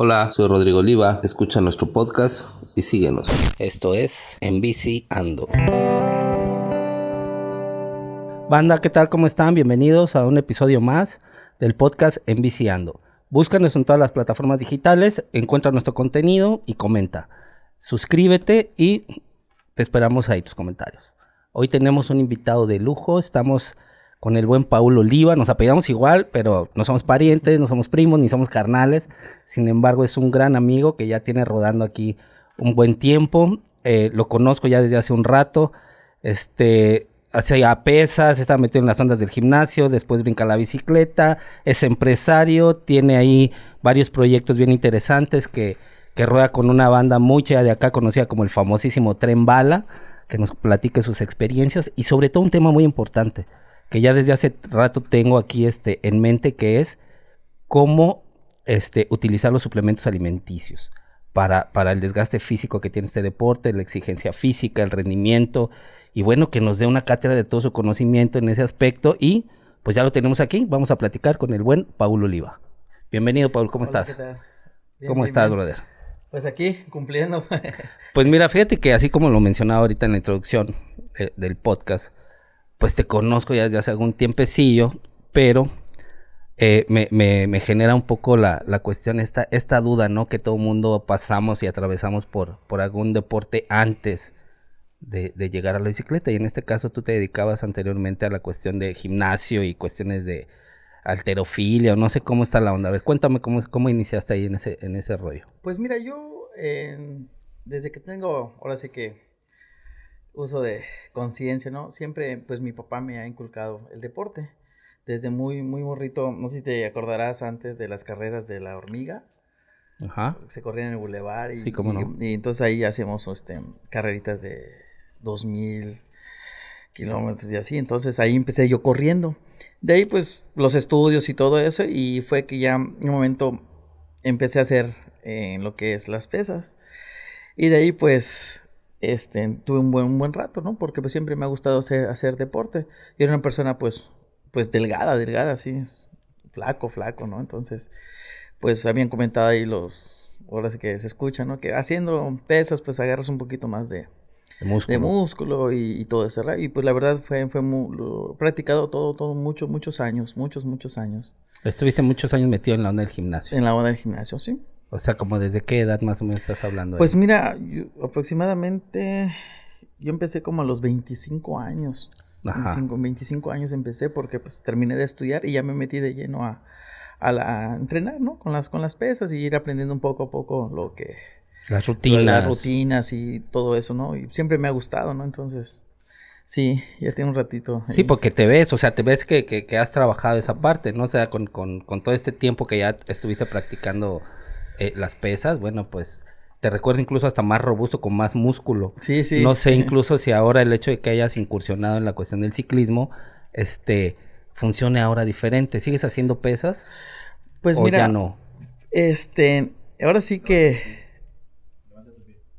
Hola, soy Rodrigo Oliva, escucha nuestro podcast y síguenos. Esto es En Bici Ando. Banda, ¿qué tal? ¿Cómo están? Bienvenidos a un episodio más del podcast En Bici Ando. Búscanos en todas las plataformas digitales, encuentra nuestro contenido y comenta. Suscríbete y te esperamos ahí tus comentarios. Hoy tenemos un invitado de lujo, estamos con el buen Paulo Oliva. Nos apellidamos igual, pero no somos parientes, no somos primos, ni somos carnales. Sin embargo, es un gran amigo que ya tiene rodando aquí un buen tiempo. Eh, lo conozco ya desde hace un rato. Este, hacía pesas, está metido en las ondas del gimnasio, después brinca la bicicleta, es empresario, tiene ahí varios proyectos bien interesantes que, que rueda con una banda muy de acá, conocida como el famosísimo Tren Bala, que nos platique sus experiencias y sobre todo un tema muy importante, que ya desde hace rato tengo aquí este, en mente, que es cómo este, utilizar los suplementos alimenticios para, para el desgaste físico que tiene este deporte, la exigencia física, el rendimiento, y bueno, que nos dé una cátedra de todo su conocimiento en ese aspecto. Y pues ya lo tenemos aquí, vamos a platicar con el buen Paulo Oliva. Bienvenido, Paulo, ¿cómo Hola, estás? ¿Cómo bien, estás, bien. brother? Pues aquí, cumpliendo. Pues mira, fíjate que así como lo mencionaba ahorita en la introducción eh, del podcast, pues te conozco ya desde hace algún tiempecillo, pero eh, me, me- me genera un poco la, la cuestión, esta, esta duda, ¿no? Que todo mundo pasamos y atravesamos por, por algún deporte antes de, de llegar a la bicicleta. Y en este caso tú te dedicabas anteriormente a la cuestión de gimnasio y cuestiones de alterofilia, o no sé cómo está la onda. A ver, cuéntame cómo, cómo iniciaste ahí en ese, en ese rollo. Pues mira, yo eh, desde que tengo, ahora sí que uso de conciencia, ¿no? Siempre, pues mi papá me ha inculcado el deporte. Desde muy, muy morrito, no sé si te acordarás antes de las carreras de la hormiga, Ajá. se corrían en el bulevar y, Sí, cómo no. y, y entonces ahí hacíamos este, carreritas de 2000 kilómetros y así, entonces ahí empecé yo corriendo. De ahí pues los estudios y todo eso y fue que ya en un momento empecé a hacer eh, lo que es las pesas. Y de ahí pues este, tuve un buen, un buen rato, ¿no? Porque pues siempre me ha gustado hacer, hacer deporte. Yo era una persona pues, pues delgada, delgada, así, flaco, flaco, ¿no? Entonces pues habían comentado ahí los, ahora sí que se escucha, ¿no? Que haciendo pesas pues agarras un poquito más de, De músculo. de músculo y, y todo ese ra- Y pues la verdad fue, fue mu- lo- practicado todo, todo, muchos, muchos años, muchos, muchos años. Estuviste muchos años metido en la onda del gimnasio. En la onda del gimnasio, sí. O sea, como desde qué edad más o menos estás hablando. ahí? Pues mira, yo- aproximadamente yo empecé como a los 25 años. Ajá. 25, 25 años empecé porque pues terminé de estudiar y ya me metí de lleno a, a, la- a entrenar, ¿no? Con las, con las pesas y ir aprendiendo un poco a poco lo que... las rutinas. Las rutinas y todo eso, ¿no? Y siempre me ha gustado, ¿no? Entonces, sí, ya tiene un ratito. Sí, ahí. porque te ves, o sea, te ves que, que- que has trabajado esa parte, ¿no? O sea, con, con- con todo este tiempo que ya estuviste practicando eh, las pesas, bueno, pues te recuerdo incluso hasta más robusto, con más músculo. Sí, sí. No sé incluso si ahora el hecho de que hayas incursionado en la cuestión del ciclismo, este, funcione ahora diferente. ¿Sigues haciendo pesas Pues o mira, ya no? este, ahora sí que,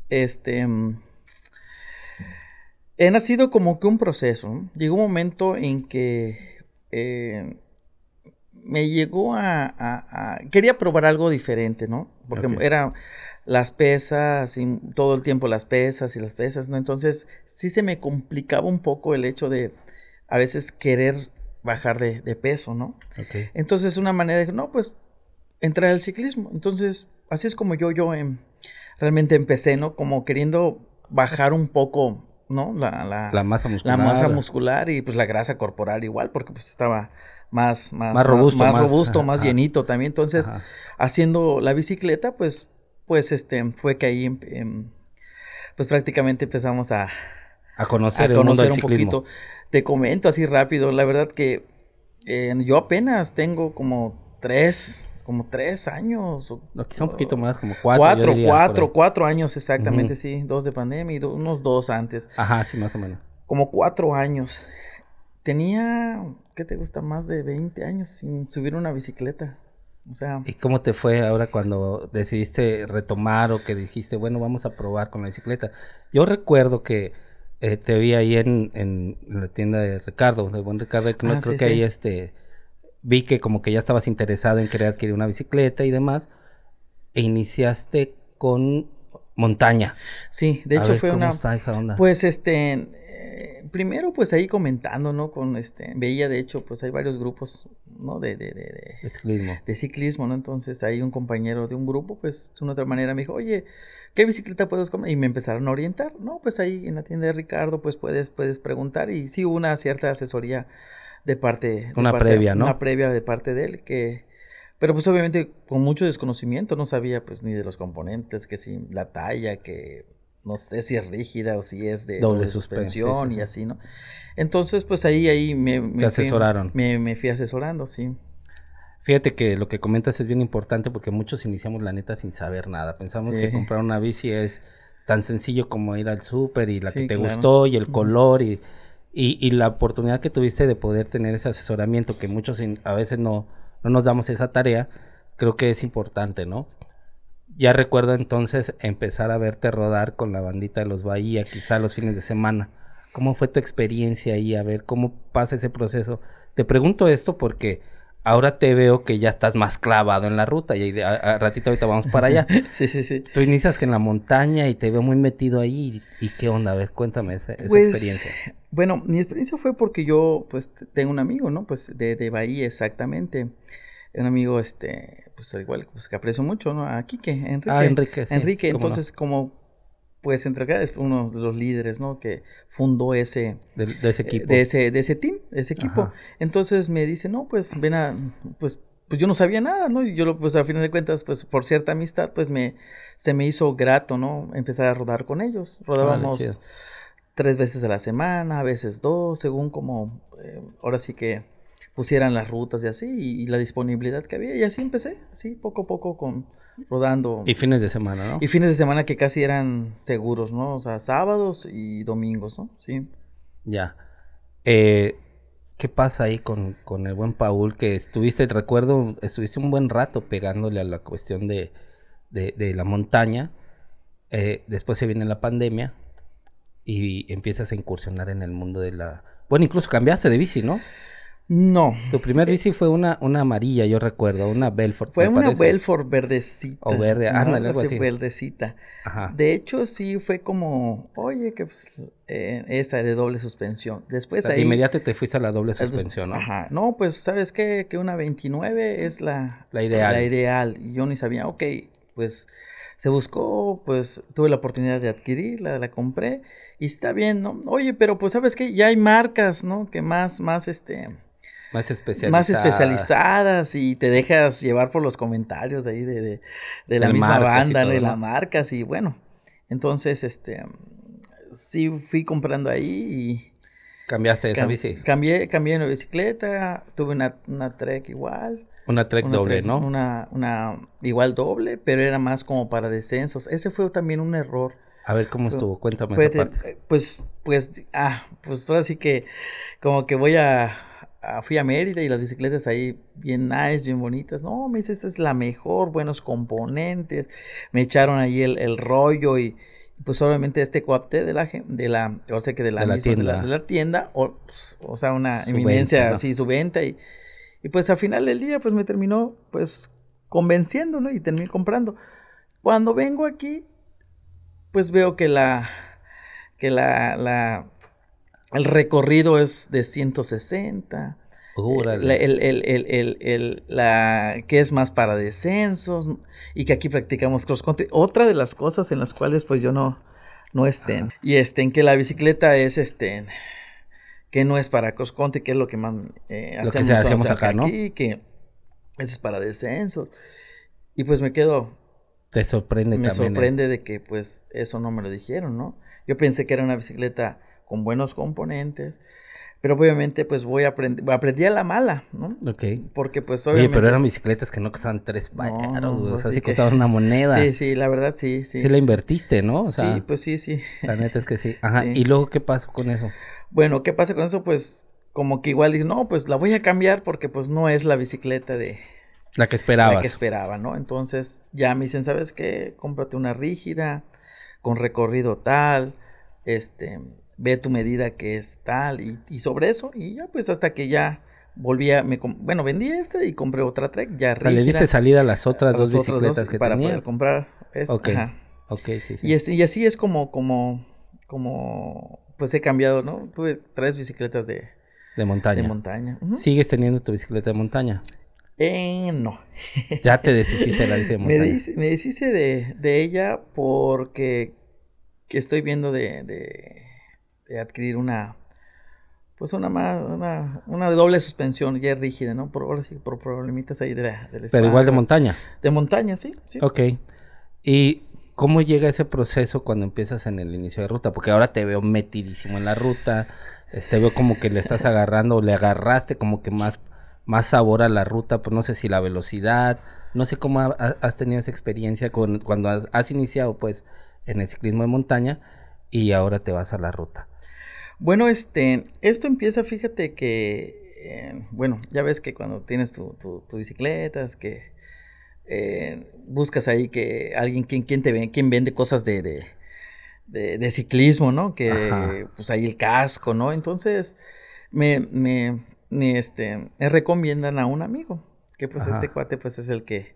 este, mm, he nacido como que un proceso. Llegó un momento en que eh, me llegó a, a- a- quería probar algo diferente, ¿no? Porque Ok. era las pesas y todo el tiempo las pesas y las pesas, ¿no? Entonces sí se me complicaba un poco el hecho de a veces querer bajar de, de peso, ¿no? Entonces una manera de, no, pues, entrar al ciclismo. Entonces, así es como yo, yo em, realmente empecé, ¿no? Como queriendo bajar un poco, ¿no? La, la, La masa la muscular. masa muscular y pues la grasa corporal igual, porque pues estaba más, más, Más robusto, más, más- robusto, llenito también. Entonces, Ajá. haciendo la bicicleta, pues, pues, este, fue que ahí, em- em, pues prácticamente empezamos a, A conocer a el mundo conocer del un ciclismo. poquito. Te comento así rápido, la verdad que eh, yo apenas tengo como tres, como tres años. o- No, quizá un poquito más, como cuatro. Cuatro, diría, cuatro, cuatro años exactamente, sí, dos de pandemia y do- unos dos antes. Ajá, sí, más o menos. Como cuatro años. Tenía, ¿qué te gusta? Más de 20 años sin subir una bicicleta. O sea, ¿Y cómo te fue ahora cuando decidiste retomar o que dijiste, bueno, vamos a probar con la bicicleta? Yo recuerdo que eh, te vi ahí en, en la tienda de Ricardo, del buen Ricardo, que no Ah, creo sí, que ahí este vi que como que ya estabas interesado en querer adquirir una bicicleta y demás. e iniciaste con montaña. Sí, de hecho fue ¿cómo una... está esa onda? Pues este, eh, primero pues ahí comentando, ¿no? Con este, veía de hecho pues hay varios grupos, ¿no? De, de, de, de, ciclismo. De ciclismo, ¿no? Entonces ahí un compañero de un grupo pues de una otra manera me dijo, oye, ¿qué bicicleta puedes comer? Y me empezaron a orientar, ¿no? Pues ahí en la tienda de Ricardo pues puedes, puedes preguntar y sí hubo una cierta asesoría de parte... Una parte, previa, ¿no? Una previa de parte de él que... Pero pues obviamente con mucho desconocimiento, no sabía pues ni de los componentes, que si la talla, que no sé si es rígida o si es de Doble doble, suspensión, suspensión sí, sí. y así, ¿no? Entonces pues ahí, ahí me... me Te fui- asesoraron. me, me fui asesorando, sí. Fíjate que lo que comentas es bien importante porque muchos iniciamos la neta sin saber nada. Pensamos Sí. que comprar una bici es tan sencillo como ir al súper y la que te claro. gustó y el color y, y, y la oportunidad que tuviste de poder tener ese asesoramiento que muchos in- a veces no, no nos damos esa tarea, creo que es importante, ¿no? Ya recuerdo entonces empezar a verte rodar con la bandita de los Bahía, quizá los fines de semana. ¿Cómo fue tu experiencia ahí? A ver, ¿cómo pasa ese proceso? Te pregunto esto porque ahora te veo que ya estás más clavado en la ruta y a, a ratito ahorita vamos para allá. Sí, sí, sí. Tú inicias en la montaña y te veo muy metido ahí. ¿Y qué onda? A ver, cuéntame esa, esa Pues, experiencia. Bueno, mi experiencia fue porque yo, pues, tengo un amigo, ¿no? Pues, de, de Bahía, exactamente. Un amigo, este, pues, al igual, pues, que aprecio mucho, ¿no? A Quique, Enrique. Ah, Enrique, sí, Enrique, no. entonces, como, pues, entre acá es uno de los líderes, ¿no? Que fundó ese, De, de ese eh, equipo. de ese, de ese team, ese equipo. Ajá. Entonces me dice, no, pues ven a, pues, pues yo no sabía nada, ¿no? Y yo, lo- pues a final de cuentas, pues por cierta amistad, pues me, se me hizo grato, ¿no? Empezar a rodar con ellos. Rodábamos tres veces a la semana, a veces dos, según como, eh, ahora sí que pusieran las rutas y así, y, y la disponibilidad que había. Y así empecé, así poco a poco con rodando. Y fines de semana, ¿no? Y fines de semana que casi eran seguros, ¿no? O sea, sábados y domingos, ¿no? Sí. Ya. Eh, ¿Qué pasa ahí con, con el buen Paul? Que estuviste, recuerdo, estuviste un buen rato pegándole a la cuestión de, de, de la montaña. Eh, después se viene la pandemia y empiezas a incursionar en el mundo de la... Bueno, incluso cambiaste de bici, ¿no? No, Tu primer bici fue una, una amarilla, yo recuerdo, una Belfort. Fue una parece. Belfort verdecita. O verde, ¿no? ándale, algo así. verdecita. Ajá. De hecho, sí fue como, oye, que pues, eh, esta de doble suspensión. Después de ahí... inmediato te fuiste a la doble suspensión, ¿no? Ajá. No, pues, ¿sabes qué? Que una 29 es la... La ideal. La ideal. Yo ni sabía, ok, pues... Se buscó, pues tuve la oportunidad de adquirirla, la compré y está bien, ¿no? Oye, pero pues sabes qué, ya hay marcas, ¿no? Que más, más, este, Más especializada. más especializadas y te dejas llevar por los comentarios de ahí de, de, de la misma banda, todo, de ¿no? las marcas y bueno, entonces este sí fui comprando ahí y Cambiaste esa cam- bici. cambié, cambié una bicicleta, tuve una, una Trek igual. Una Trek una doble, Trek- ¿no? Una, una igual doble, pero era más como para descensos. Ese fue también un error. A ver cómo estuvo, cuéntame Fue esa parte. pues, pues, ah, pues ahora sí que como que voy a, a- fui a Mérida y las bicicletas ahí bien nice, bien bonitas. No, me dice, esta es la mejor, buenos componentes. Me echaron ahí el, el rollo y pues obviamente este cuate de la, de la, o sea que de la, De la misma- de tienda. de la tienda, o, pues, o sea, una Su eminencia, venta, ¿no? así su venta y, y pues al final del día pues me terminó pues convenciendo, ¿no? Y terminé comprando. Cuando vengo aquí, pues veo que la que la, la el recorrido es de 160 Órale. la, el, el- el- el- el- la- que es más para descensos y que aquí practicamos cross country otra de las cosas en las cuales pues yo no no estén y estén que la bicicleta es este que no es para cross country que es lo que más eh, Lo que hacemos, acá, ¿no? aquí que eso es para descensos y pues me quedo Te sorprende me también. sorprende de que pues eso no me lo dijeron, ¿no? Yo pensé que era una bicicleta con buenos componentes, pero obviamente pues voy a aprender, aprendí a la mala, ¿no? Ok. Porque pues Oye, obviamente... pero eran bicicletas que no costaban tres baros, no, güey, o sea, sí que- costaban una moneda. Sí, sí, la verdad sí, sí. Sí. la invertiste, ¿no? O sea, sí, pues sí, sí. la neta es que sí. Ajá, Sí. ¿y luego qué pasó con eso? Bueno, ¿qué pasa con eso? Pues como que igual dije, no, pues la voy a cambiar porque pues no es la bicicleta de, La que esperabas. la que esperaba, ¿no? Entonces ya me dicen, ¿sabes qué? Cómprate una rígida, con recorrido tal, este, ve tu medida que es tal, y, y sobre eso, y ya pues hasta que ya volví a, me, bueno, vendí esta y compré otra Trek ya sea, le diste salida a las otras dos bicicletas que para tenía. poder comprar esta. Ok, ajá. sí, sí. Y, este, y así es como, como, como, pues he cambiado, ¿no? Tuve tres bicicletas de, de montaña. de montaña. ¿Sigues teniendo tu bicicleta de montaña? Eh, no. Ya te deshiciste de la bici de Me, montaña. me deshice de, de ella porque que estoy viendo de adquirir una, pues una más, una, una de doble suspensión, ya rígida, ¿no? Por ahora sí, por problemitas ahí de la, del Pero igual de montaña. De montaña, sí, sí. Ok. ¿Y cómo llega ese proceso cuando empiezas en el inicio de ruta? Porque ahora te veo metidísimo en la ruta. Este, veo como que le estás agarrando o le agarraste como que más, más sabor a la ruta. Pues no sé si la velocidad. No sé cómo ha- ha- has tenido esa experiencia con, cuando has, has iniciado pues en el ciclismo de montaña y ahora te vas a la ruta. Bueno, este, esto empieza, fíjate que, eh, bueno, ya ves que cuando tienes tu, tu, tu bicicleta, es que eh, buscas ahí que alguien, quien, quien te ve, quien vende cosas de, de, de, de ciclismo, ¿no? Que, Ajá. pues ahí el casco, ¿no? Entonces, me, me, me, este, me recomiendan a un amigo, que pues Ajá. este cuate, pues es el que,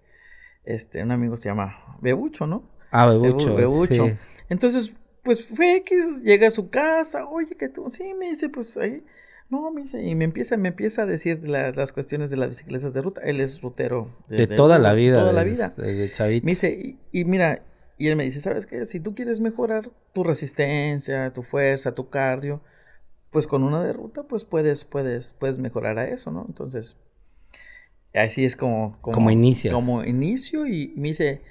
este, un amigo se llama Bebucho, ¿no? Ah, Bebu- Bebucho. Bebucho. sí. Entonces, pues fue que llega a su casa, oye, que tú, sí, me dice, pues ahí, no, me dice, y me empieza, me empieza a decir la- las cuestiones de las bicicletas de ruta. Él es rutero. De toda la vida. Toda la vida. Desde chavito. Me dice, y, y mira, y él me dice, ¿sabes qué? Si tú quieres mejorar tu resistencia, tu fuerza, tu cardio, pues con una de ruta, pues puedes, puedes, puedes mejorar a eso, ¿no? Entonces, así es como... Como inicias. Como inicio y me dice,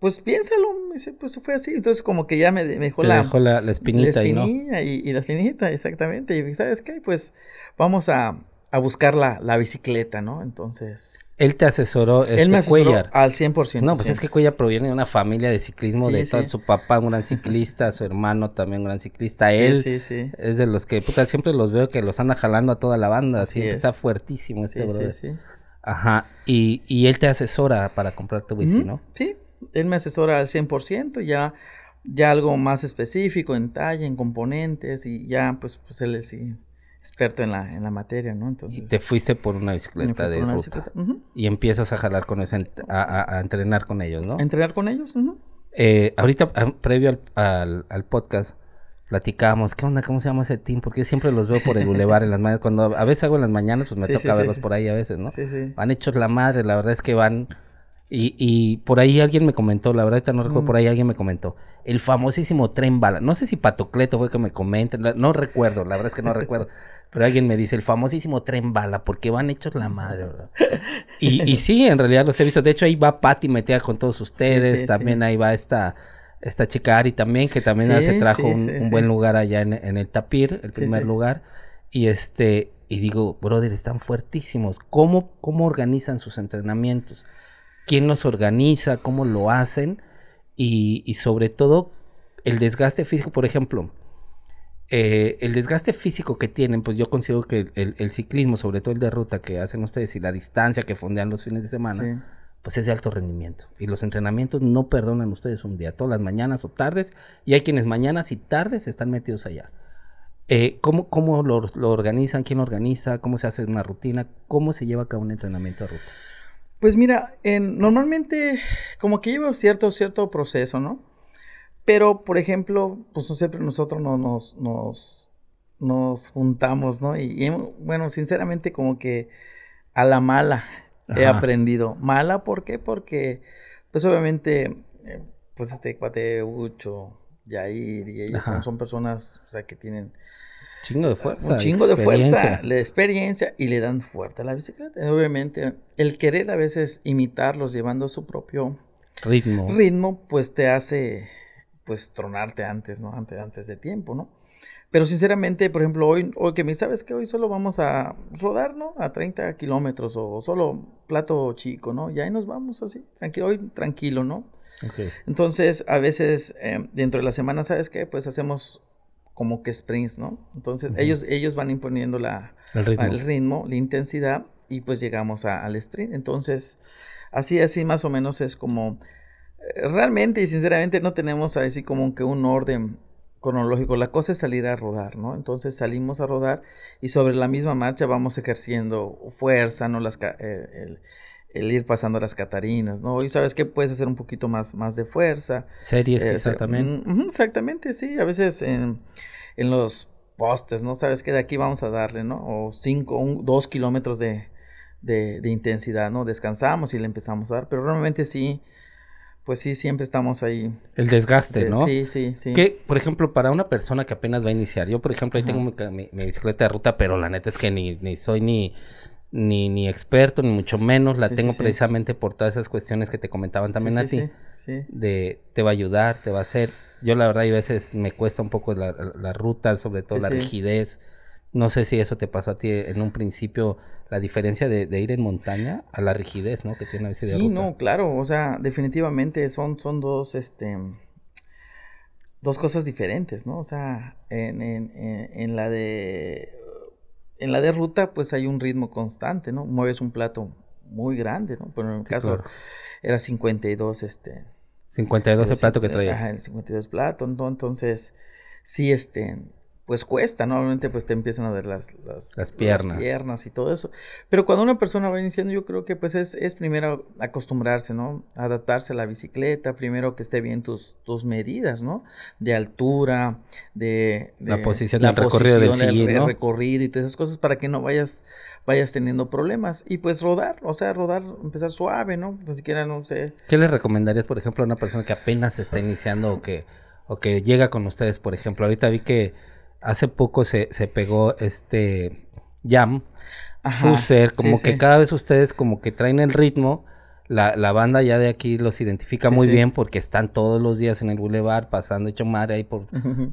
pues piénsalo, me dice, pues fue así. Entonces como que ya me, me dejó Te la... dejó la, la espinita la ahí, ¿no? y, y la espinita, exactamente. Y ¿sabes qué? Pues vamos a, a buscar la, la bicicleta, ¿no? Entonces... Él te asesoró, este, él me asesoró Cuellar. al 100%. No, pues es que Cuellar proviene de una familia de ciclismo, Sí, de todo, sí. su papá un gran ciclista, su hermano también un gran ciclista, Sí, él es de los que, puta, siempre los veo que los anda jalando a toda la banda, Así es. está fuertísimo este brother. sí. Ajá, y, y él te asesora para comprar tu bici, ¿no? Sí, él me asesora al 100%, ya, ya algo más específico en talla, en componentes y ya, pues, pues él es sí, experto en la, en la materia, ¿no? Entonces, Y te fuiste por una bicicleta de una ruta. bicicleta. Y empiezas a jalar con eso, ent- a, a- a entrenar con ellos, ¿no? Entrenar con ellos. ujú. Eh, ahorita, ah, previo al, al, al podcast, platicábamos, ¿qué onda? ¿Cómo se llama ese team? Porque yo siempre los veo por el bulevar en las mañanas. Cuando a veces hago en las mañanas, pues me Sí, toca sí, verlos sí. por ahí a veces, ¿no? Sí, sí. Van hechos la madre, la verdad es que van... Y, y por ahí alguien me comentó, la verdad no recuerdo, Mm. por ahí alguien me comentó, el famosísimo tren bala. No sé si Patocleto fue que me comenta, no recuerdo, la verdad es que no recuerdo. Pero alguien me dice, el famosísimo tren bala, porque van hechos la madre, ¿verdad? Y, y sí, en realidad los he visto. De hecho, ahí va Patti metida con todos ustedes. sí, también ahí va esta, esta chica Ari también, que también se trajo un, buen lugar allá en, en el Tapir, el primer lugar. Y este, y digo, brother, están fuertísimos. ¿Cómo, cómo organizan sus entrenamientos? ¿Quién los organiza? ¿Cómo lo hacen? Y, y sobre todo, el desgaste físico, por ejemplo. eh, el desgaste físico que tienen, pues yo considero que el, ciclismo, sobre todo el de ruta que hacen ustedes y la distancia que fondean los fines de semana, Sí. pues es de alto rendimiento. Y los entrenamientos no perdonan ustedes un día, todas las mañanas o tardes, y hay quienes mañanas y tardes están metidos allá. Eh, ¿Cómo, cómo lo, lo organizan? ¿Quién lo organiza? ¿Cómo se hace una rutina? ¿Cómo se lleva a cabo un entrenamiento de ruta? Pues mira, en- normalmente como que lleva cierto, cierto proceso, ¿no? Pero, por ejemplo, pues no siempre nosotros no- nos, nos, nos juntamos, ¿no? Y, y, bueno, sinceramente como que a la mala he Ajá. aprendido. Mala, ¿por qué? Porque, pues obviamente, eh, pues este cuate Ucho, Yair y ellos son, son personas, o sea, que tienen Chingo de fuerza. un chingo de fuerza, la experiencia y le dan fuerte a la bicicleta. Obviamente, el querer a veces imitarlos llevando su propio Ritmo. ritmo, pues te hace, pues, tronarte antes, ¿no? Antes, antes de tiempo, ¿no? Pero sinceramente, por ejemplo, hoy, hoy que me sabes que hoy solo vamos a rodar, ¿no? A 30 kilómetros o solo plato chico, ¿no? Y ahí nos vamos así, tranquilo, hoy tranquilo, ¿no? Entonces, a veces eh, dentro de la semana, ¿sabes qué? Pues hacemos como que sprints, ¿no? Entonces, ellos, ellos van imponiendo la, El ritmo. el ritmo, la intensidad y pues llegamos a- al sprint. Entonces, así, así más o menos es como, eh, realmente y sinceramente no tenemos así como que un orden cronológico. La cosa es salir a rodar, ¿no? Entonces salimos a rodar y sobre la misma marcha vamos ejerciendo fuerza, ¿no? Las, eh, el, ir pasando las catarinas, ¿no? Y sabes que puedes hacer un poquito más, más de fuerza. Series eh, quizás también. Mm, exactamente, sí. A veces en, en, los postes, ¿no? Sabes que de aquí vamos a darle, ¿no? O cinco, un, dos kilómetros de, de, de intensidad, ¿no? Descansamos y le empezamos a dar, pero realmente sí pues sí, siempre estamos ahí. El desgaste, ¿no? Sí, sí, sí. Que, por ejemplo, para una persona que apenas va a iniciar, yo, por ejemplo, ahí tengo mi, bicicleta de ruta, pero la neta es que ni, ni soy ni, ni, ni experto, ni mucho menos. La tengo precisamente por todas esas cuestiones que te comentaban también a ti. Sí, De te va a ayudar, te va a hacer. Yo, la verdad, a veces me cuesta un poco la, la ruta, sobre todo la rigidez. No sé si eso te pasó a ti en un principio la diferencia de, ir en montaña a la rigidez, ¿no? Que tiene a veces Sí, no, claro, o sea, definitivamente son, son dos, este, dos cosas diferentes, ¿no? O sea, en, en, en, la de, en la de ruta, pues hay un ritmo constante, ¿no? Mueves un plato muy grande, ¿no? Pero en el caso era 52, este... 52 el plato que traías. Ajá, el 52 plato, entonces, sí, este, pues cuesta, normalmente pues te empiezan a ver las, las, piernas. piernas y todo eso. Pero cuando una persona va iniciando, yo creo que pues es, es primero acostumbrarse, ¿no? Adaptarse a la bicicleta, primero que esté bien tus, tus medidas, ¿no? De altura, de... la posición del recorrido del sillín, recorrido y todas esas cosas para que no vayas vayas teniendo problemas. Y pues rodar, o sea, rodar, empezar suave, ¿no? Ni siquiera, no sé. ¿Qué le recomendarías, por ejemplo, a una persona que apenas está iniciando o que, o que llega con ustedes, por ejemplo? Ahorita vi que hace poco se, se pegó este Jam, Fuser, como que cada vez ustedes como que traen el ritmo. La, la banda ya de aquí los identifica muy bien porque están todos los días en el boulevard pasando hecho madre ahí por,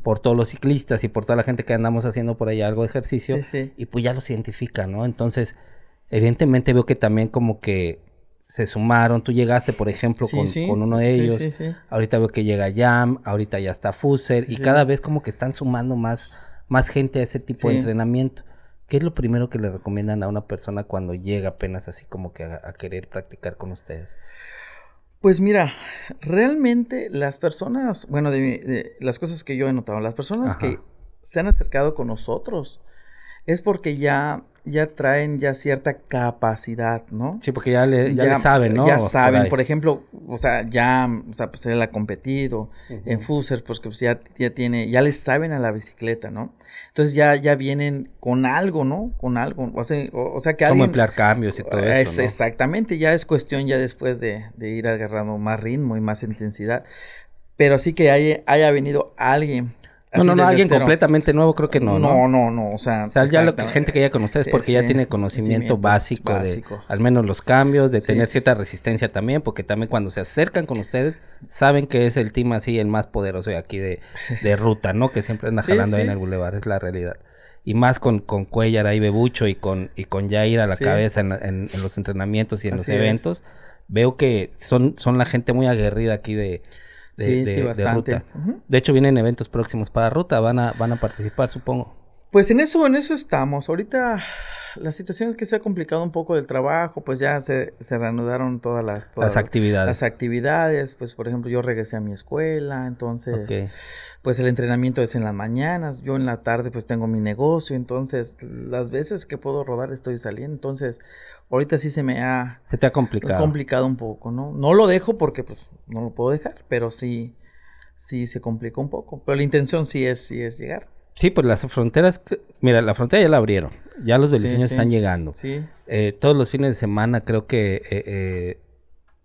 por todos los ciclistas y por toda la gente que andamos haciendo por ahí algo de ejercicio y pues ya los identifica, ¿no? Entonces, evidentemente veo que también como que se sumaron. Tú llegaste, por ejemplo, con, con, uno de ellos. Ahorita veo que llega Jam, ahorita ya está Fuser. y cada vez como que están sumando más, más gente a ese tipo de entrenamiento. ¿Qué es lo primero que le recomiendan a una persona cuando llega apenas así como que a, querer practicar con ustedes? Pues mira, realmente las personas, bueno, de, las cosas que yo he notado, las personas que se han acercado con nosotros es porque ya ya traen ya cierta capacidad, ¿no? Sí, porque ya le, ya, saben, ¿no? Ya saben, por, ejemplo, o sea, ya, o sea, pues él ha competido en Fuser, pues que pues, ya, ya tiene, ya les saben a la bicicleta, ¿no? Entonces ya, ya vienen con algo, ¿no? Con algo, o sea, o, sea que Como emplear cambios y todo eso, Exactamente, ya es cuestión ya después de, de ir agarrando más ritmo y más intensidad. Pero sí que haya, haya venido alguien no, no, no, alguien completamente nuevo creo que no. No, no, no, o sea. O sea, ya la gente que ya con ustedes porque ya tiene conocimiento básico, de al menos los cambios, de tener cierta resistencia también, porque también cuando se acercan con ustedes, saben que es el team así el más poderoso de aquí de, de ruta, ¿no? Que siempre anda jalando ahí en el bulevar, es la realidad. Y más con, con Cuellar ahí Bebucho y con, y con Jair a la cabeza en, en, los entrenamientos y en los eventos. Veo que son, son la gente muy aguerrida aquí de, de, sí, bastante. ruta. De hecho, vienen eventos próximos para ruta, van a, van a participar, supongo. Pues en eso, en eso estamos. Ahorita la situación es que se ha complicado un poco del trabajo, pues ya se, se reanudaron todas las, las actividades. Las actividades, pues por ejemplo yo regresé a mi escuela, entonces pues el entrenamiento es en las mañanas, yo en la tarde pues tengo mi negocio, entonces las veces que puedo rodar estoy saliendo, entonces ahorita sí se me ha... Se te ha complicado. Complicado un poco, ¿no? No lo dejo porque pues no lo puedo dejar, pero sí, sí se complica un poco. Pero la intención sí es, sí es llegar. Sí, pues las fronteras, mira, la frontera ya la abrieron, ya los delicios están llegando. Sí. Eh, todos los fines de semana creo que eh, eh,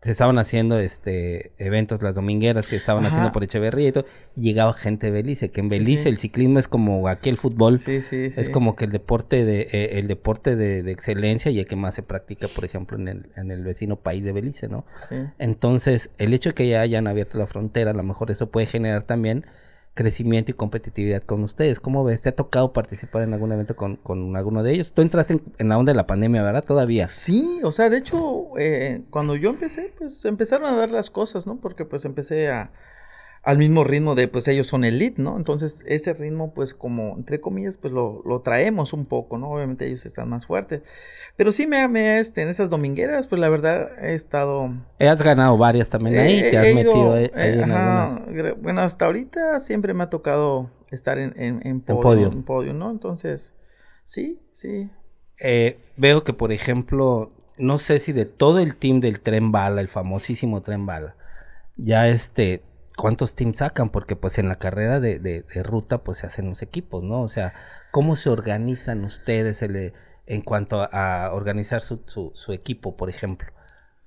se estaban haciendo este eventos, las domingueras que estaban haciendo por Echeverría y todo, y llegaba gente de Belice, que en Belice el ciclismo es como aquí el fútbol, es como que el deporte de eh, el deporte de, excelencia y el que más se practica, por ejemplo, en el, en el vecino país de Belice, ¿no? Entonces, el hecho de que ya hayan abierto la frontera, a lo mejor eso puede generar también crecimiento y competitividad con ustedes. ¿Cómo ves? ¿Te ha tocado participar en algún evento con, con alguno de ellos? Tú entraste en, la onda de la pandemia, ¿verdad? Todavía. Sí, o sea, de hecho, eh, cuando yo empecé, pues empezaron a dar las cosas, ¿no? Porque pues empecé a, al mismo ritmo de, pues ellos son elite, ¿no? Entonces ese ritmo, pues como, entre comillas, pues lo, lo traemos un poco, ¿no? Obviamente ellos están más fuertes. Pero sí me, me este, en esas domingueras, pues la verdad he estado... Has ganado varias también ahí, te has ido, metido ahí eh, en ajá, algunas. Bueno, hasta ahorita siempre me ha tocado estar en, en, en podio, podio. en podio, ¿no? Entonces, sí, sí. Eh, veo que, por ejemplo, no sé si de todo el team del Tren Bala, el famosísimo Tren Bala, ya este, ¿cuántos teams sacan? Porque pues en la carrera de, de- ruta pues se hacen los equipos, ¿no? O sea, ¿cómo se organizan ustedes el- en cuanto a, organizar su, su- su equipo, por ejemplo?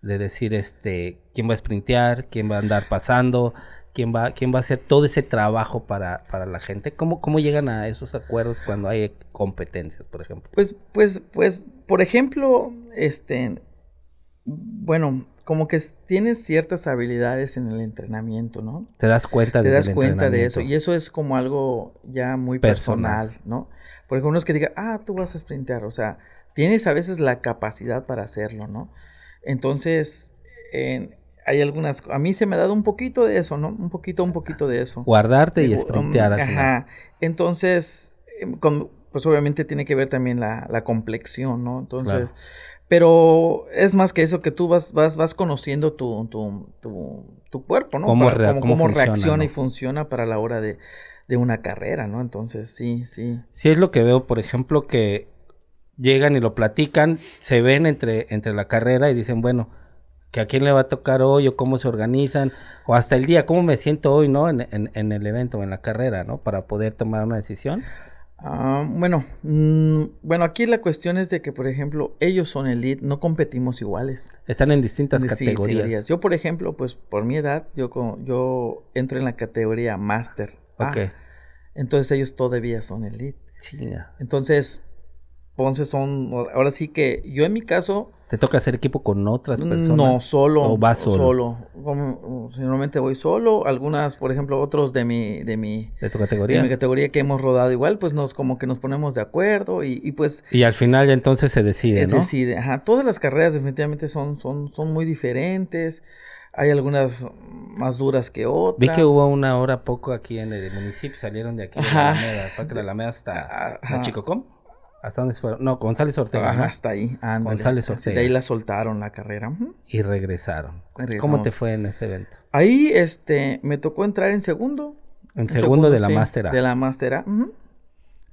De decir, este, quién va a sprintear, quién va a andar pasando, quién va, quién va a hacer todo ese trabajo para, para la gente. ¿Cómo, ¿Cómo llegan a esos acuerdos cuando hay competencias, por ejemplo? Pues, pues, pues, por ejemplo, este, bueno, como que tienes ciertas habilidades en el entrenamiento, ¿no? Te das cuenta Te desde das el cuenta de eso y eso es como algo ya muy Personal. personal, ¿no? Por ejemplo, no es que diga, ah, tú vas a sprintear, o sea, tienes a veces la capacidad para hacerlo, ¿no? Entonces, en- hay algunas, a mí se me ha dado un poquito de eso, ¿no? Un poquito, un poquito de eso. Guardarte y Digo, sprintear um, al final. Ajá. Entonces, em, con- pues obviamente tiene que ver también la, la complexión, ¿no? Entonces, Claro. Pero es más que eso, que tú vas, vas, vas conociendo tu, tu, tu, tu cuerpo, ¿no? Cómo Para- rea- cómo, cómo cómo funciona, reacciona ¿no? y funciona para la hora de, de una carrera, ¿no? Entonces, sí, sí. Sí es lo que veo, por ejemplo, que llegan y lo platican, se ven entre, entre la carrera y dicen, bueno, que a quién le va a tocar hoy o cómo se organizan, o hasta el día, cómo me siento hoy, ¿no? En, en- en el evento, en la carrera, ¿no? Para poder tomar una decisión. Ah, bueno, mm, bueno, aquí la cuestión es de que, por ejemplo, ellos son elite, no competimos iguales. Están en distintas Sí, categorías. Yo, por ejemplo, pues por mi edad, yo, yo entro en la categoría Master. Ok. Entonces ellos todavía son elite. Chinga. Entonces, Ponce son, ahora sí que yo en mi caso, ¿Te toca hacer equipo con otras personas? no, solo. ¿O vas solo? Como, generalmente voy solo. Algunas, por ejemplo, otros de mi, de mi, ¿De tu de categoría? mi categoría que hemos rodado igual, pues nos como que nos ponemos de acuerdo y, y pues Y al final ya entonces se decide, ¿no? decide, ajá, todas las carreras definitivamente son, son, son muy diferentes. Hay algunas más duras que otras. Vi que hubo una hora poco aquí en el municipio, salieron de aquí de. Alameda, Parque de la Alameda hasta la Chicocom. ¿Hasta dónde se fueron? No, González Ortega. Ajá, ¿no? hasta ahí. ándale. González Ortega. De ahí la soltaron la carrera. Y regresaron. Regresamos. ¿Cómo te fue en este evento? Ahí este, me tocó entrar en segundo. En segundo de la sí, Master A. De la Master A.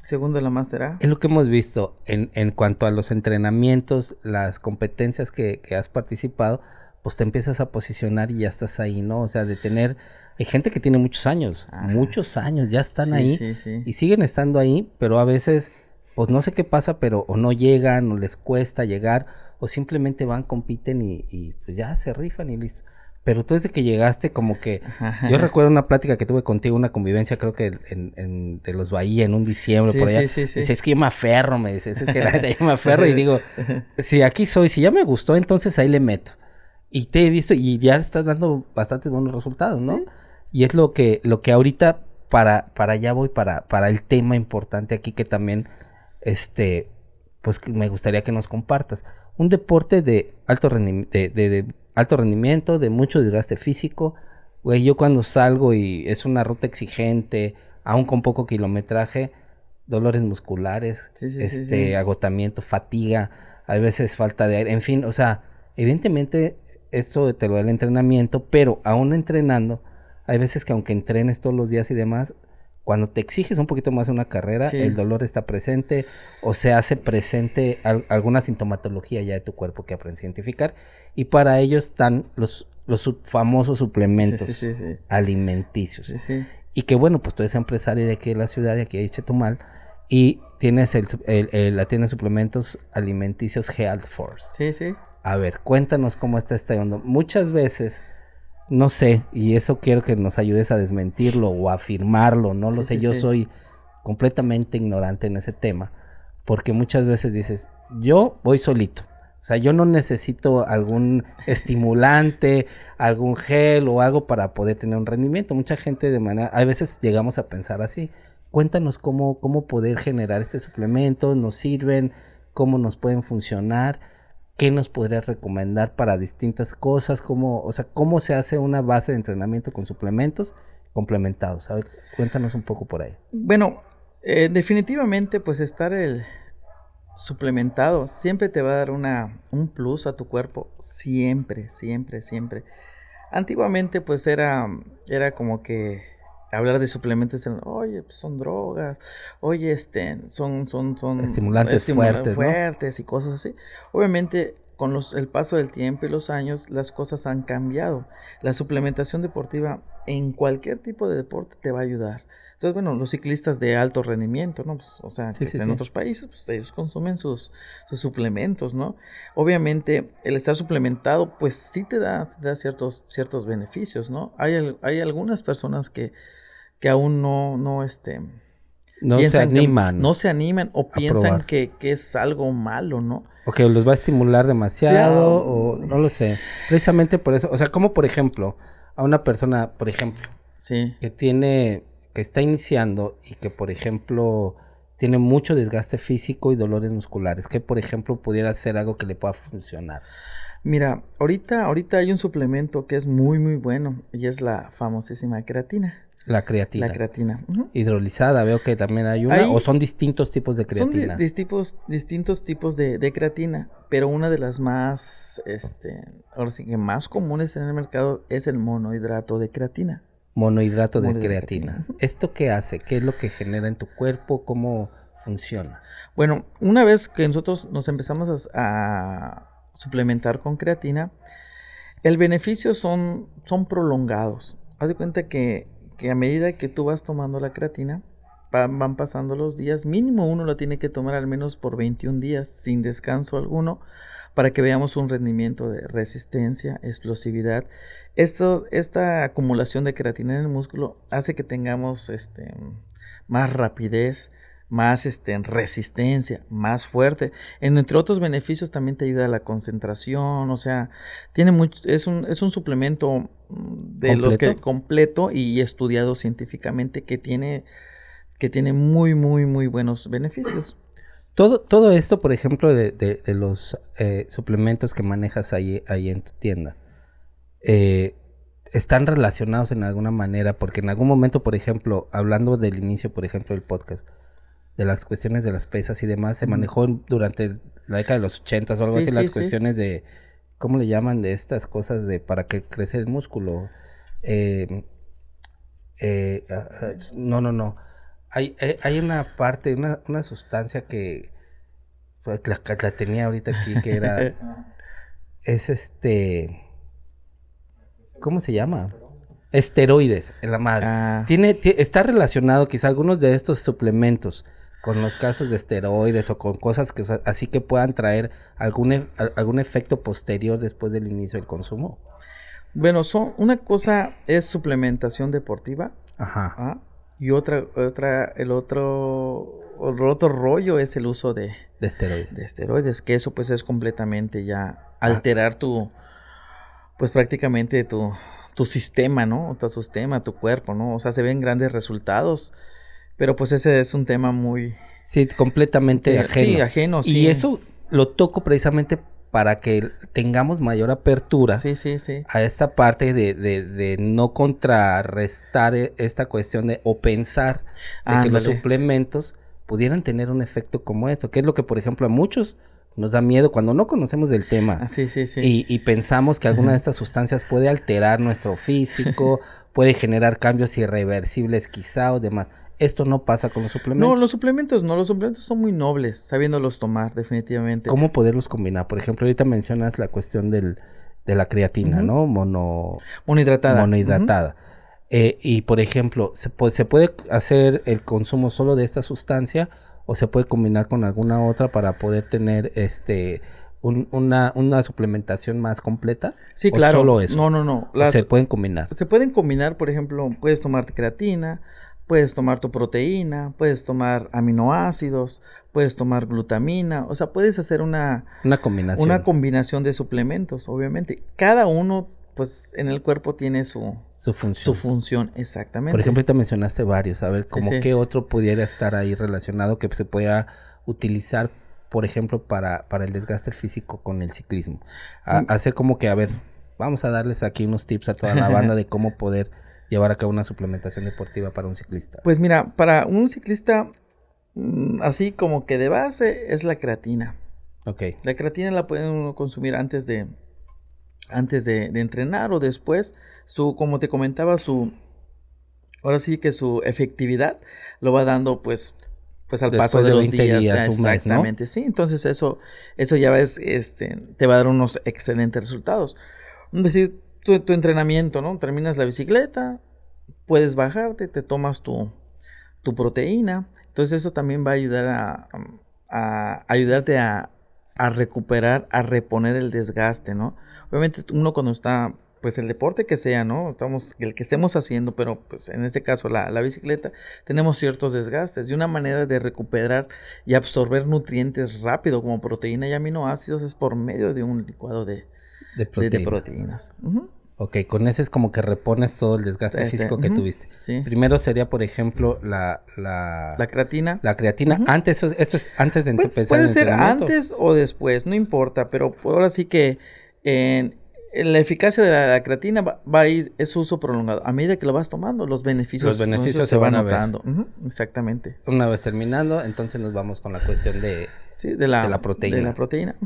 Segundo de la Master A. Es lo que hemos visto en, en cuanto a los entrenamientos, las competencias que, que has participado, pues te empiezas a posicionar y ya estás ahí, ¿no? O sea, de tener... Hay gente que tiene muchos años, muchos años, ya están Sí, ahí Sí, sí. y siguen estando ahí, pero a veces, pues no sé qué pasa, pero o no llegan, o les cuesta llegar, o simplemente van, compiten y, y pues ya se rifan y listo. Pero tú desde que llegaste, como que yo recuerdo una plática que tuve contigo, una convivencia, creo que en, en- de los Bahía, en un diciembre, Sí, por allá. sí, sí, sí. Es que yo me aferro, me dices, es que la neta yo me aferro y digo, si aquí soy, si ya me gustó, entonces ahí le meto. Y te he visto y ya estás dando bastantes buenos resultados, ¿no? Sí. Y es lo que, lo que ahorita para, para allá voy, para, para el tema importante aquí que también, este, pues que me gustaría que nos compartas. Un deporte de alto, rendi- de, de- de alto rendimiento, de mucho desgaste físico. Güey, yo cuando salgo y es una ruta exigente, aún con poco kilometraje, dolores musculares, Sí, sí, sí, este, sí. agotamiento, fatiga, a veces falta de aire, en fin, o sea, evidentemente esto te lo da el entrenamiento, pero aún entrenando, hay veces que aunque entrenes todos los días y demás, cuando te exiges un poquito más en una carrera, Sí. el dolor está presente o se hace presente al- alguna sintomatología ya de tu cuerpo que aprendes a identificar. Y para ello están los, los famosos suplementos Sí, sí, alimenticios. Y que bueno, pues tú eres empresario de aquí de la ciudad, de aquí de Chetumal, y tienes el, el- el- la tienda de suplementos alimenticios Health Force. Sí, sí. A ver, cuéntanos cómo está este onda. Muchas veces, no sé, y eso quiero que nos ayudes a desmentirlo o a afirmarlo, no lo sé, sí, yo sí. soy completamente ignorante en ese tema, porque muchas veces dices, yo voy solito. O sea, yo no necesito algún estimulante, algún gel o algo para poder tener un rendimiento. Mucha gente de manera, a veces llegamos a pensar así. Cuéntanos cómo, cómo poder generar este suplemento, nos sirven, cómo nos pueden funcionar, qué nos podrías recomendar para distintas cosas, cómo, o sea, cómo se hace una base de entrenamiento con suplementos complementados. A ver, cuéntanos un poco por ahí. Bueno, eh, definitivamente, pues estar el suplementado siempre te va a dar una, un plus a tu cuerpo. Siempre, siempre, siempre. Antiguamente, pues era, era como que hablar de suplementos, oye, pues son drogas, oye, este, son, son, son estimulantes, fuertes, fuertes y cosas así. Obviamente, con los, el paso del tiempo y los años, las cosas han cambiado. La suplementación deportiva en cualquier tipo de deporte te va a ayudar. Entonces, bueno, los ciclistas de alto rendimiento, ¿no? Pues, o sea, en otros países, pues ellos consumen sus, sus, suplementos, ¿no? Obviamente, el estar suplementado, pues sí te da, te da ciertos, ciertos beneficios, ¿no? Hay, hay algunas personas que que aún no, no, este... No se animan. no se animan o piensan que, es algo malo, ¿no? O que los va a estimular demasiado o no lo sé. Precisamente por eso, o sea, como por ejemplo, a una persona, por ejemplo, sí. que tiene, que está iniciando y que por ejemplo tiene mucho desgaste físico y dolores musculares, que por ejemplo pudiera ser algo que le pueda funcionar. Mira, ahorita, ahorita hay un suplemento que es muy muy bueno y es la famosísima creatina. La creatina. La creatina. Hidrolizada, veo que también hay una. ¿O son distintos tipos de creatina? Son distintos, distintos tipos de, creatina, pero una de las más, este, ahora sí que más comunes en el mercado es el monohidrato de creatina. Monohidrato de creatina. ¿Esto qué hace? ¿Qué es lo que genera en tu cuerpo? ¿Cómo funciona? Bueno, una vez que nosotros nos empezamos a, suplementar con creatina, el beneficio son, son prolongados. Haz de cuenta que que a medida que tú vas tomando la creatina, van pasando los días, mínimo uno la tiene que tomar al menos por 21 días, sin descanso alguno, para que veamos un rendimiento de resistencia, explosividad. Esto, esta acumulación de creatina en el músculo hace que tengamos este, más rapidez, más este, resistencia, más fuerte. Entre otros beneficios también te ayuda a la concentración, o sea, tiene mucho, es un, es un suplemento de los que completo y estudiado científicamente que tiene, que tiene muy, muy, muy buenos beneficios. Todo, todo esto, por ejemplo, de, de, los eh, suplementos que manejas ahí, ahí en tu tienda, eh, están relacionados en alguna manera, porque en algún momento, por ejemplo, hablando del inicio, por ejemplo, del podcast, de las cuestiones de las pesas y demás se manejó durante la década de los ochentas o algo así, las cuestiones de, ¿cómo le llaman? De estas cosas de para que crece el músculo. Eh, eh, ah, ah, no, no, no. Hay, eh, hay una parte, una, una sustancia que pues, la, la, tenía ahorita aquí, que era, es este, ¿cómo se llama? Esteroides en la madre. Ah. Tiene, está relacionado quizá algunos de estos suplementos con los casos de esteroides o con cosas que así que puedan traer algún, e, algún efecto posterior después del inicio del consumo? Bueno, son una cosa es suplementación deportiva. Ajá. ¿ah? Y otra, otra, el otro, el otro rollo es el uso de, de esteroides. De esteroides, que eso pues es completamente ya alterar tu, pues prácticamente tu, tu sistema, ¿no? Tu sistema, tu cuerpo, ¿no? O sea, se ven grandes resultados pero pues ese es un tema muy... Sí, completamente ajeno. Sí, ajeno, sí. Y eso lo toco precisamente para que tengamos mayor apertura sí, sí, sí. a esta parte de, de, de, no contrarrestar e, esta cuestión de o pensar de que los suplementos pudieran tener un efecto como esto, que es lo que por ejemplo a muchos nos da miedo cuando no conocemos del tema ah, sí, sí, sí. Y, y, pensamos que alguna de estas sustancias puede alterar nuestro físico, puede generar cambios irreversibles quizá o demás. Esto no pasa con los suplementos. No, los suplementos no, los suplementos son muy nobles, sabiéndolos tomar, definitivamente. ¿Cómo poderlos combinar? Por ejemplo, ahorita mencionas la cuestión del, de la creatina, ¿no? Mono... Monohidratada. Monohidratada. Eh, y, por ejemplo, ¿se puede, ¿se puede hacer el consumo solo de esta sustancia o se puede combinar con alguna otra para poder tener este... una, una, suplementación más completa? Sí, claro. Solo eso. No, no, no. se pueden combinar. Se pueden combinar, por ejemplo, puedes tomarte creatina, Puedes tomar tu proteína, puedes tomar aminoácidos, puedes tomar glutamina, o sea, puedes hacer una, una combinación. Una combinación de suplementos, obviamente. Cada uno, pues, en el cuerpo tiene su, su función. Su función, exactamente. Por ejemplo, ahorita mencionaste varios, a ver, como qué otro pudiera estar ahí relacionado que se pudiera utilizar, por ejemplo, para, para el desgaste físico con el ciclismo. Mm. hacer como que, a ver, vamos a darles aquí unos tips a toda la banda de cómo poder llevar a cabo una suplementación deportiva para un ciclista? Pues mira, para un ciclista, mm, así como que de base, es la creatina. Ok. La creatina la pueden uno consumir antes de, antes de, de entrenar o después. Su, como te comentaba, su, ahora sí que su efectividad lo va dando pues pues al paso de, de los 20 días, días, un mes, ¿no? exactamente sí entonces eso eso ya ves este te va a dar unos excelentes resultados es decir tu, entrenamiento no terminas la bicicleta puedes bajarte te tomas tu tu proteína. Entonces eso también va a ayudar a, ayudarte a, a recuperar a reponer el desgaste no obviamente uno cuando está pues el deporte que sea, ¿no? Estamos, el que estemos haciendo, pero pues en este caso la, la, bicicleta, tenemos ciertos desgastes. Y una manera de recuperar y absorber nutrientes rápido como proteína y aminoácidos es por medio de un licuado de, De de- proteína. de proteínas. Ujú. Ok, con ese es como que repones todo el desgaste Este, físico que tuviste. Sí. Primero sería, por ejemplo, la, la, La creatina. la creatina. Antes, esto es antes de Pues, empezar puede ser antes o después, no importa, pero ahora sí que en, en la eficacia de la, la creatina va, va a ir, es uso prolongado. A medida que lo vas tomando, los beneficios, Los beneficios se van ver. notando. Exactamente. Una vez terminando, entonces nos vamos con la cuestión de... Sí, de la, De la proteína. De la proteína.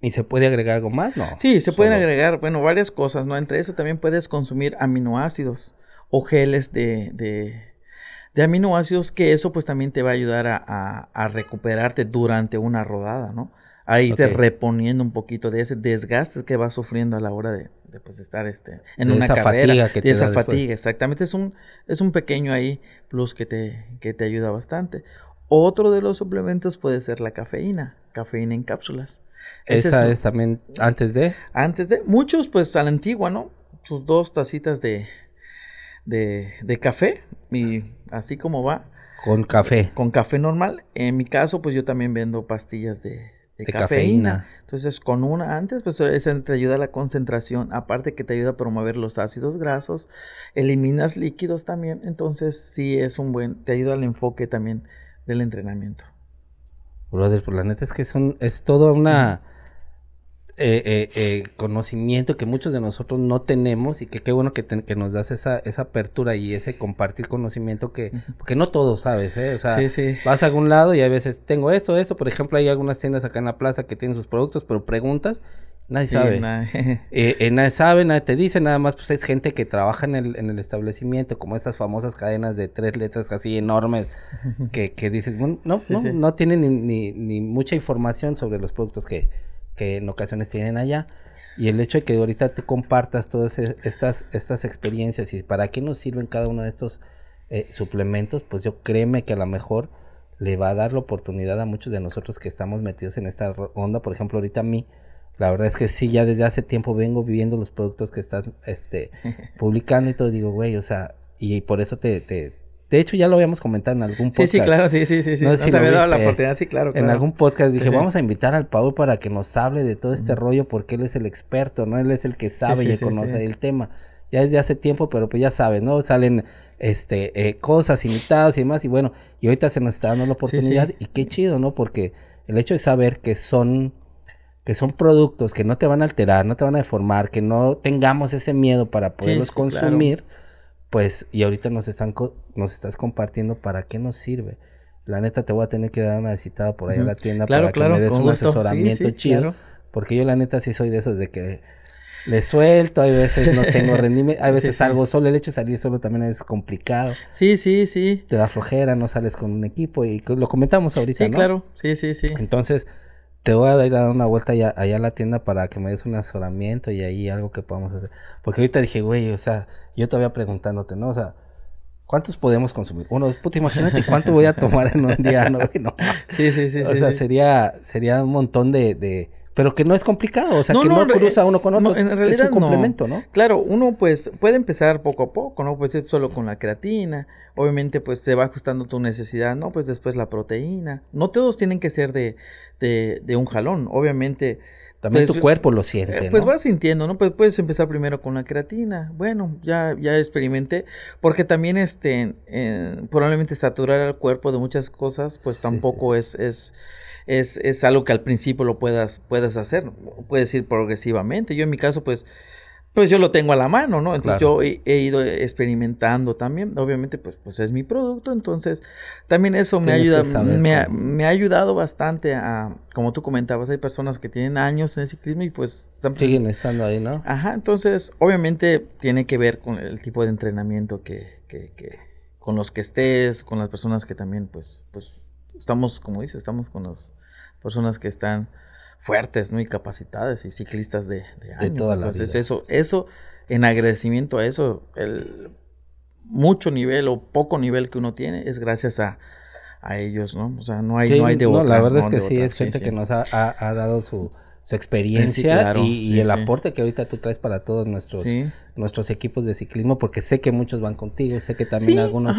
¿Y se puede agregar algo más? No. Sí, se pueden Solo- agregar, bueno, varias cosas, ¿no? Entre eso también puedes consumir aminoácidos o geles de, de, de aminoácidos, que eso pues también te va a ayudar a, a- a recuperarte durante una rodada, ¿no? A irte Ok. reponiendo un poquito de ese desgaste que vas sufriendo a la hora de, de, pues, estar este, en De una esa carrera. fatiga que de te esa da después. fatiga, exactamente. Es un, es un pequeño ahí plus que te, que te ayuda bastante. Otro de los suplementos puede ser la cafeína, cafeína en cápsulas. Esa es también antes de... antes de, muchos pues a la antigua, ¿no? Sus dos tacitas de, de, de café y así como va, Con café. con café normal. En mi caso pues yo también vendo pastillas de, de De cafeína. cafeína. Entonces con una antes pues eso te ayuda a la concentración, aparte que te ayuda a promover los ácidos grasos, eliminas líquidos también, entonces sí es un buen, te ayuda al enfoque también del entrenamiento. Brother, pues la neta es que es, un, es toda una eh, eh, eh, conocimiento que muchos de nosotros no tenemos y que qué bueno que, te- que nos das esa, esa apertura y ese compartir conocimiento que, porque no todos sabes, ¿eh? O sea, sí, sí. vas a algún lado y a veces tengo esto, esto, por ejemplo, hay algunas tiendas acá en la plaza que tienen sus productos, pero preguntas, nadie Sí, sabe. na- Eh, eh, nadie sabe, nadie te dice, nada más pues es gente que trabaja en el, en el establecimiento, como estas famosas cadenas de tres letras así enormes, que, que dices, bueno, no, Sí, no, sí. no tienen ni, ni, ni mucha información sobre los productos que, que en ocasiones tienen allá. Y el hecho de que ahorita tú compartas todas e- estas, estas experiencias y para qué nos sirven cada uno de estos eh, suplementos, pues yo créeme que a lo mejor le va a dar la oportunidad a muchos de nosotros que estamos metidos en esta onda. Por ejemplo, ahorita a mí, la verdad es que sí, ya desde hace tiempo vengo viviendo los productos que estás este, publicando y todo. Digo, güey, o sea, y por eso te, te... De hecho, ya lo habíamos comentado en algún Sí, podcast. sí, claro, sí, sí, sí. sí. No sé si me dado la oportunidad, sí, claro. En algún podcast dije, Sí, sí. vamos a invitar al Paul para que nos hable de todo este rollo porque él es el experto, ¿no? Él es el que sabe sí, y sí, conoce sí. el tema. Ya desde hace tiempo, pero pues ya sabes, ¿no? Salen este eh, cosas imitadas y demás y bueno, y ahorita se nos está dando la Sí, sí. oportunidad y qué chido, ¿no? Porque el hecho de saber que son que son productos que no te van a alterar, no te van a deformar, que no tengamos ese miedo para poderlos sí, consumir, pues y ahorita nos están co- nos estás compartiendo para qué nos sirve. La neta te voy a tener que dar una visitada por ahí a la tienda Claro, para que me des un gusto. Asesoramiento sí, chido. Porque yo la neta sí soy de esos de que le suelto, hay veces no tengo rendimiento, hay veces sí. salgo solo, el hecho de salir solo también es complicado. Sí, sí, sí. Te da flojera, no sales con un equipo y lo comentamos ahorita, Sí, ¿no? claro. Sí, sí, sí. Entonces, te voy a ir a dar una vuelta allá, allá a la tienda para que me des un asesoramiento y ahí algo que podamos hacer. Porque ahorita dije, güey, o sea, yo todavía preguntándote, ¿no? O sea, ¿cuántos podemos consumir? Uno, puta, imagínate cuánto voy a tomar en un día, ¿no? güey? No. Sí, sí, sí. o sí, sea, sí. sería, sería un montón de, de... Pero que no es complicado, o sea, No, que no, cruza uno con otro. no, en es realidad un no. complemento, ¿no? Claro, uno pues puede empezar poco a poco, ¿no? Puede ser solo con la creatina, obviamente pues se va ajustando tu necesidad, ¿no? Pues después la proteína. No todos tienen que ser de, de, de un jalón, obviamente. También Pues, tu cuerpo lo siente, eh, pues vas sintiendo, ¿no? Pues puedes empezar primero con la creatina. Bueno, ya, ya experimenté, porque también este, eh, probablemente saturar al cuerpo de muchas cosas, pues Sí, sí, tampoco Es, es, es, es algo que al principio lo puedas, puedas hacer. Puedes ir progresivamente. Yo en mi caso, pues pues yo lo tengo a la mano, ¿no? Entonces yo he, ido experimentando también. Obviamente, pues, pues es mi producto. Entonces, también eso me ayuda, me ha, me ha, ayudado bastante a, como tú comentabas, hay personas que tienen años en el ciclismo y pues... Siguen estando ahí, ¿no? Ajá, entonces, obviamente tiene que ver con el tipo de entrenamiento que, que, que con los que estés, con las personas que también, pues, pues, estamos, como dices, estamos con las personas que están fuertes, ¿no? Y capacitadas y ciclistas de, de años. toda Entonces, eso, eso, en agradecimiento a eso, el mucho nivel o poco nivel que uno tiene es gracias a, a ellos, ¿no? O sea, no hay, no hay de no, La verdad es que sí, es gente que nos ha, ha, dado su, su experiencia y, el aporte que ahorita tú traes para todos nuestros nuestros equipos de ciclismo, porque sé que muchos van contigo, sé que también algunos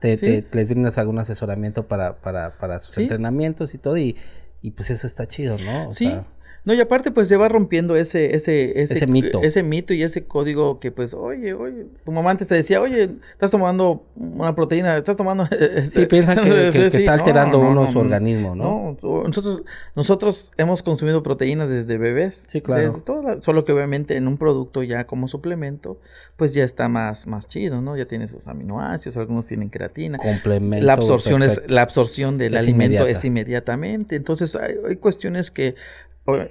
te, te, les brindas algún asesoramiento para, para, para sus entrenamientos y todo, y, y pues eso está chido, ¿no? O sí. Sea, no, y aparte, pues se va rompiendo ese, ese, ese, mito. Ese mito y ese código que, pues, oye, oye, tu mamá antes te decía, oye, estás tomando una proteína, estás tomando. Sí, piensan que, está alterando uno su organismo, ¿no? No, nosotros, nosotros hemos consumido proteína desde bebés. Sí, claro. solo que obviamente en un producto ya como suplemento, pues ya está más, más chido, ¿no? Ya tiene sus aminoácidos, algunos tienen creatina. Complemento. La absorción es, la absorción del alimento es inmediatamente. Entonces, hay, hay cuestiones que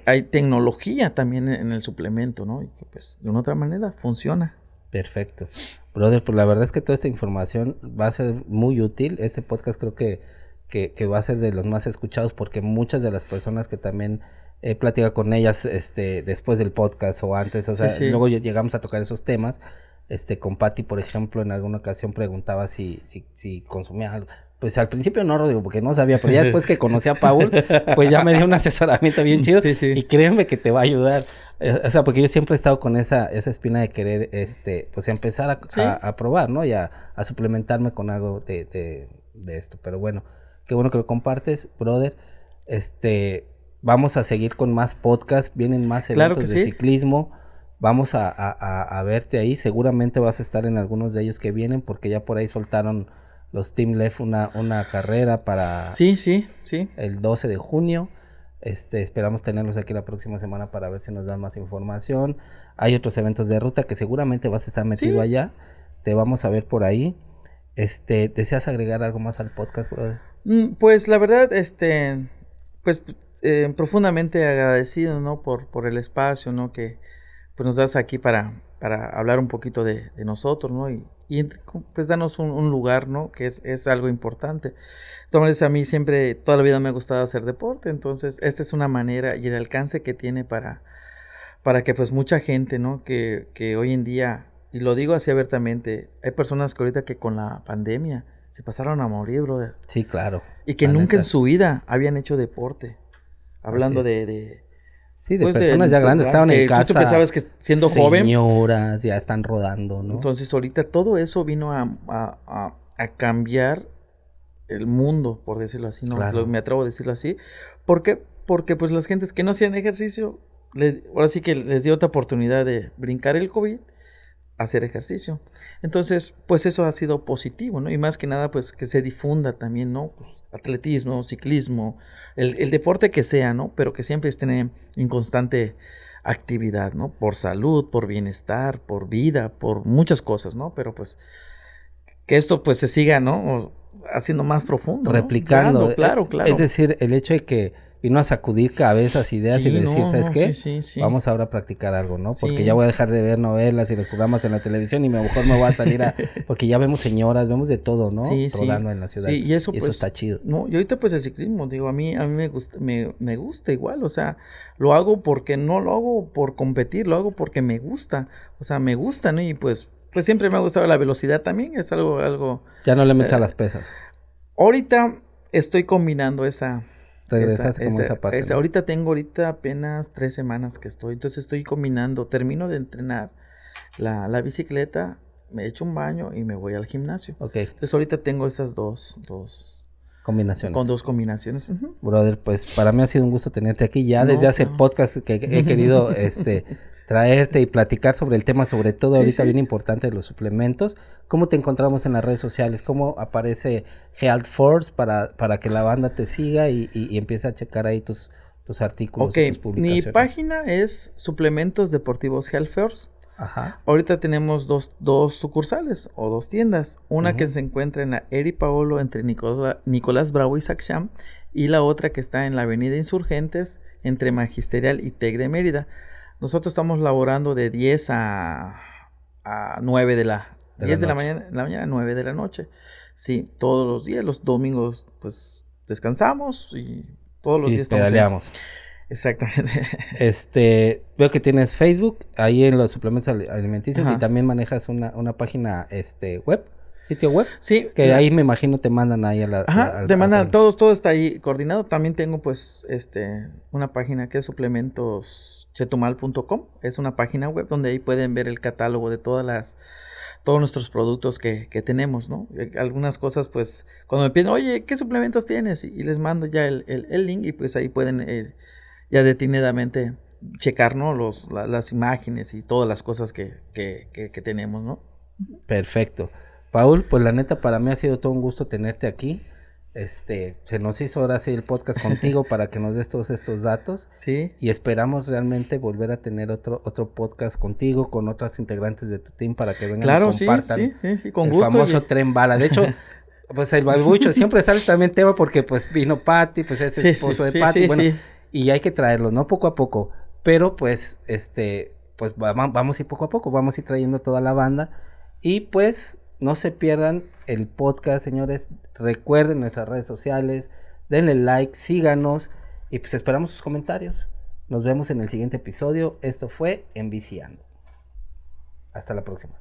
hay tecnología también en el suplemento, ¿no? Y que pues de una otra manera funciona. Perfecto. Brother, pues la verdad es que toda esta información va a ser muy útil. Este podcast creo que, que, va a ser de los más escuchados porque muchas de las personas que también he platicado con ellas este, después del podcast o antes, o sea, luego llegamos a tocar esos temas. Este, con Patty, por ejemplo, en alguna ocasión preguntaba si, si, si consumía algo pues al principio no, Rodrigo, porque no sabía, pero ya después que conocí a Paul, pues ya me dio un asesoramiento bien chido. Y créeme que te va a ayudar. Eh, o sea, porque yo siempre he estado con esa, esa espina de querer, este, pues empezar a, probar, ¿no? Y a, suplementarme con algo de, de, esto. Pero bueno, qué bueno que lo compartes, brother. Este, vamos a seguir con más podcasts, vienen más eventos de ciclismo. Vamos a, a verte ahí. Seguramente vas a estar en algunos de ellos que vienen, porque ya por ahí soltaron los Team Left una, una carrera para sí, sí, sí. el 12 de junio. Este, esperamos tenerlos aquí la próxima semana para ver si nos dan más información. Hay otros eventos de ruta que seguramente vas a estar metido allá. Te vamos a ver por ahí. Este, ¿deseas agregar algo más al podcast, brother? Mm, pues la verdad, este, pues eh, profundamente agradecido, ¿no? Por, por el espacio, ¿no? Que pues nos das aquí para, para hablar un poquito de, de nosotros, ¿no? Y, y pues danos un, lugar, ¿no? Que es, es, algo importante. Entonces a mí siempre, toda la vida me ha gustado hacer deporte, entonces esta es una manera y el alcance que tiene para, para que pues mucha gente, ¿no? Que, que hoy en día, y lo digo así abiertamente, hay personas que ahorita que con la pandemia se pasaron a morir, brother. Sí, claro. Y que nunca en su vida habían hecho deporte. Hablando de Sí, de pues, personas ya grandes, estaban en casa. Tú pensabas que siendo joven. Señoras, ya están rodando, ¿no? Entonces, ahorita todo eso vino a, a, a, cambiar el mundo, por decirlo así, ¿no? Me atrevo a decirlo así. ¿Por qué? Porque, pues, las gentes que no hacían ejercicio, ahora sí que les dio otra oportunidad de brincar el COVID, hacer ejercicio. Entonces, pues, eso ha sido positivo, ¿no? Y más que nada, pues, que se difunda también, ¿no? Pues, atletismo, ciclismo, el, deporte que sea, ¿no? Pero que siempre estén en, constante actividad, ¿no? Por salud, por bienestar, por vida, por muchas cosas, ¿no? Pero pues que esto pues se siga, ¿no? Haciendo más profundo. Replicando. claro, claro. Es decir, el hecho de que vino a sacudir cabezas, ideas y decir, ¿sabes qué? Vamos ahora a practicar algo, ¿no? Porque ya voy a dejar de ver novelas y los programas en la televisión y a lo mejor me voy a salir a... Porque ya vemos señoras, vemos de todo, ¿no? Rodando en la ciudad. y eso, pues, está chido. No, y ahorita pues el ciclismo, digo, a mí, a mí me gusta, me, me gusta igual, o sea, lo hago porque no lo hago por competir, lo hago porque me gusta, o sea, me gusta, ¿no? Y pues, pues siempre me ha gustado la velocidad también, es algo, algo... Ya no le metes a eh, las pesas. Ahorita estoy combinando esa Regresaste como esa, parte. Ahorita tengo ahorita apenas tres semanas que estoy, entonces estoy combinando, termino de entrenar la, la bicicleta, me echo un baño y me voy al gimnasio. Ok. Entonces ahorita tengo esas dos, dos combinaciones. Con dos combinaciones. Brother, pues para mí ha sido un gusto tenerte aquí. Ya desde hace podcast que he querido este traerte y platicar sobre el tema, sobre todo ahorita bien importante de los suplementos. ¿Cómo te encontramos en las redes sociales? ¿Cómo aparece Health Force para, para que la banda te siga y, y, empiece a checar ahí tus, tus artículos y tus publicaciones? Mi página es Suplementos Deportivos Health Force. Ajá. Ahorita tenemos dos, dos sucursales o dos tiendas. Una que se encuentra en la Eri Paolo entre Nicola- Nicolás Bravo y Saxam. Y la otra que está en la Avenida Insurgentes entre Magisterial y Tec de Mérida. Nosotros estamos laborando de 10 a, a 9 de la, De la 10 de la mañana, la mañana a 9 de la noche. Sí, todos los días, los domingos, pues descansamos y todos los Y días estamos pedaleamos. Exactamente. Este, veo que tienes Facebook, ahí en los suplementos ali- alimenticios Ajá. y también manejas una, una página este, web, sitio web, sí, que ahí me imagino te mandan ahí a la... Ajá, te mandan, al- todo, todo está ahí coordinado. También tengo pues este una página que es suplementoschetumal.com. Es una página web donde ahí pueden ver el catálogo de todas las todos nuestros productos que, que tenemos, ¿no? Eh, Algunas cosas, pues, cuando me piden, oye, ¿qué suplementos tienes? Y, les mando ya el, el- link y pues ahí pueden eh, ya detenidamente checar, ¿no? Los, la- las imágenes y todas las cosas que, que, que- que tenemos, ¿no? Perfecto. Paul, pues la neta para mí ha sido todo un gusto tenerte aquí. Este, se nos hizo ahora sí el podcast contigo para que nos des todos estos datos Sí. y esperamos realmente volver a tener otro otro podcast contigo con otras integrantes de tu team para que vengan Claro, y compartan sí, sí, sí, con el gusto. famoso y- tren bala. De hecho, pues el barbucho siempre sale también tema porque pues vino Patty, pues es Sí, esposo sí, de sí, Patty, sí, bueno, sí. y hay que traerlo, ¿no? Poco a poco. Pero pues, este, pues va- va- vamos a ir poco a poco, vamos a ir trayendo toda la banda. Y pues, no se pierdan el podcast, señores. Recuerden nuestras redes sociales, denle like, síganos y pues esperamos sus comentarios. Nos vemos en el siguiente episodio. Esto fue Enviciando. Hasta la próxima.